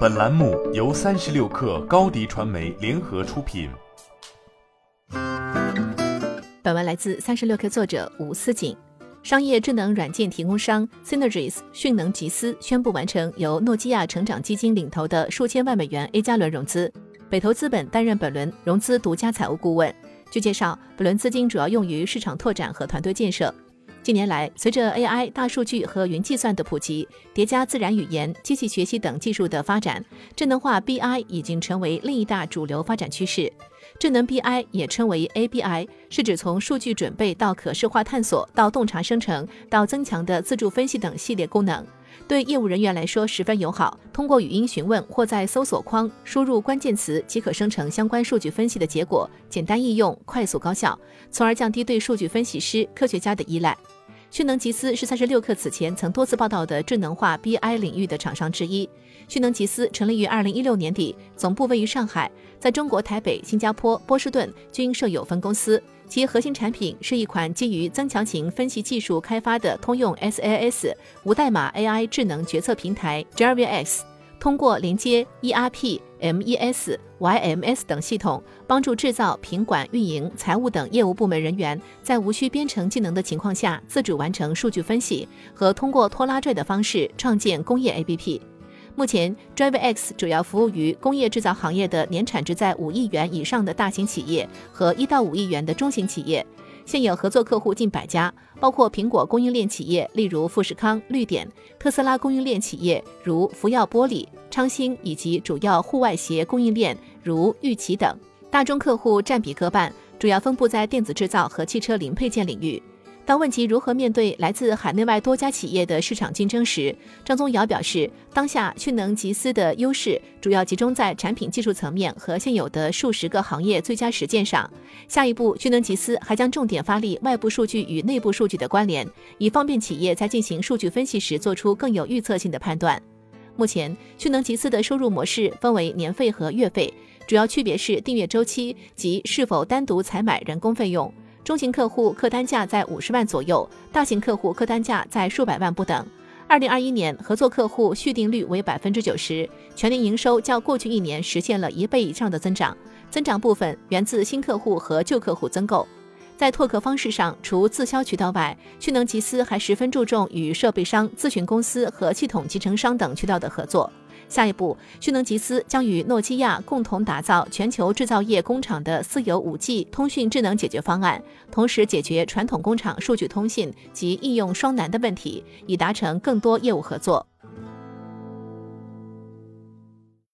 本栏目由三十六氪高低传媒联合出品。本文来自三十六氪作者吴思锦。商业智能软件提供商 Synergies 迅能集思宣布完成由诺基亚成长基金领投的数千万美元 A 加轮融资，北投资本担任本轮融资独家财务顾问。据介绍，本轮资金主要用于市场拓展和团队建设。近年来，随着 AI、大数据和云计算的普及，叠加自然语言、机器学习等技术的发展，智能化 BI 已经成为另一大主流发展趋势。智能 BI 也称为 ABI，是指从数据准备到可视化探索，到洞察生成，到增强的自助分析等系列功能。对业务人员来说十分友好，通过语音询问或在搜索框输入关键词即可生成相关数据分析的结果，简单易用，快速高效，从而降低对数据分析师、科学家的依赖。迅能吉思是三十六氪此前曾多次报道的智能化 BI 领域的厂商之一。迅能吉思成立于二零一六年底，总部位于上海，在中国台北、新加坡、波士顿均设有分公司。其核心产品是一款基于增强型分析技术开发的通用 SaaS 无代码 AI 智能决策平台 JerviX。通过连接 ERP、MES、YMS 等系统，帮助制造、品管、运营、财务等业务部门人员在无需编程技能的情况下，自主完成数据分析和通过拖拉拽的方式创建工业 APP。目前，DriveX 主要服务于工业制造行业的年产值在五亿元以上的大型企业和一到五亿元的中型企业。现有合作客户近百家，包括苹果供应链企业，例如富士康、绿点；特斯拉供应链企业，如福耀玻璃、昌兴，以及主要户外鞋供应链，如玉琦等。大中客户占比各半，主要分布在电子制造和汽车零配件领域。当问及如何面对来自海内外多家企业的市场竞争时，张宗尧表示，当下迅能集思的优势主要集中在产品技术层面和现有的数十个行业最佳实践上。下一步，迅能集思还将重点发力外部数据与内部数据的关联，以方便企业在进行数据分析时做出更有预测性的判断。目前，迅能集思的收入模式分为年费和月费，主要区别是订阅周期及是否单独采买人工费用。中型客户客单价在五十万左右，大型客户客单价在数百万不等。二零二一年合作客户续订率为百分之九十，全年营收较过去一年实现了一倍以上的增长，增长部分源自新客户和旧客户增购。在拓客方式上，除自销渠道外，趣能集思还十分注重与设备商、咨询公司和系统集成商等渠道的合作。下一步，迅能集思将与诺基亚共同打造全球制造业工厂的私有 5G 通讯智能解决方案，同时解决传统工厂数据通信及应用双难的问题，以达成更多业务合作。